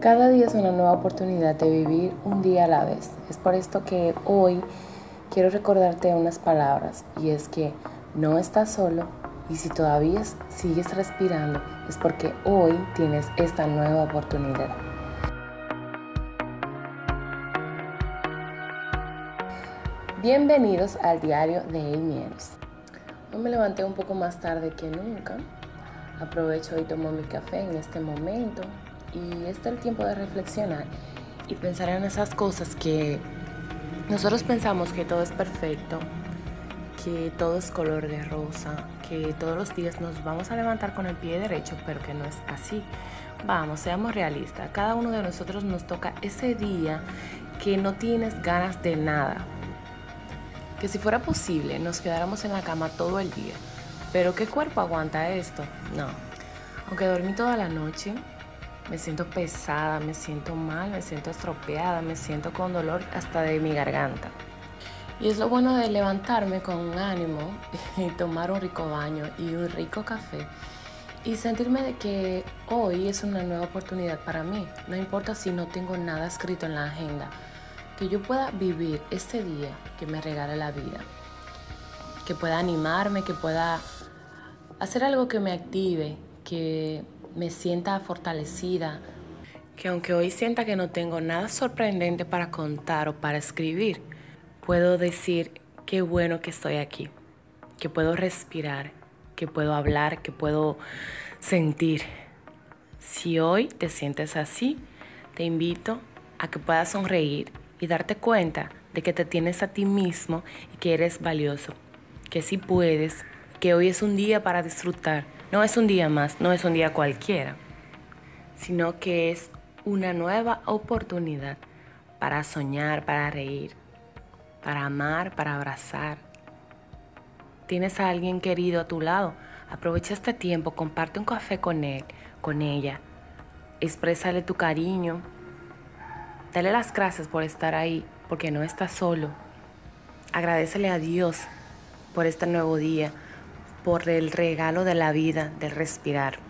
Cada día es una nueva oportunidad de vivir un día a la vez. Es por esto que hoy quiero recordarte unas palabras y es que no estás solo y si todavía sigues respirando es porque hoy tienes esta nueva oportunidad. Bienvenidos al diario de Amy Hoy me levanté un poco más tarde que nunca. Aprovecho y tomo mi café en este momento y este es el tiempo de reflexionar y pensar en esas cosas que nosotros pensamos que todo es perfecto, que todo es color de rosa, que todos los días nos vamos a levantar con el pie derecho, pero que no es así. Vamos, seamos realistas. Cada uno de nosotros nos toca ese día que no tienes ganas de nada. Que si fuera posible nos quedáramos en la cama todo el día. Pero ¿qué cuerpo aguanta esto? No. Aunque dormí toda la noche, me siento pesada, me siento mal, me siento estropeada, me siento con dolor hasta de mi garganta. Y es lo bueno de levantarme con ánimo y tomar un rico baño y un rico café y sentirme de que hoy es una nueva oportunidad para mí. No importa si no tengo nada escrito en la agenda, que yo pueda vivir este día que me regala la vida, que pueda animarme, que pueda hacer algo que me active, que me sienta fortalecida, que aunque hoy sienta que no tengo nada sorprendente para contar o para escribir, puedo decir qué bueno que estoy aquí, que puedo respirar, que puedo hablar, que puedo sentir. Si hoy te sientes así, te invito a que puedas sonreír y darte cuenta de que te tienes a ti mismo y que eres valioso, que sí puedes, que hoy es un día para disfrutar no es un día más, no es un día cualquiera, sino que es una nueva oportunidad para soñar, para reír, para amar, para abrazar. Tienes a alguien querido a tu lado, aprovecha este tiempo, comparte un café con él, con ella, exprésale tu cariño, dale las gracias por estar ahí, porque no estás solo. Agradecele a Dios por este nuevo día por el regalo de la vida, de respirar.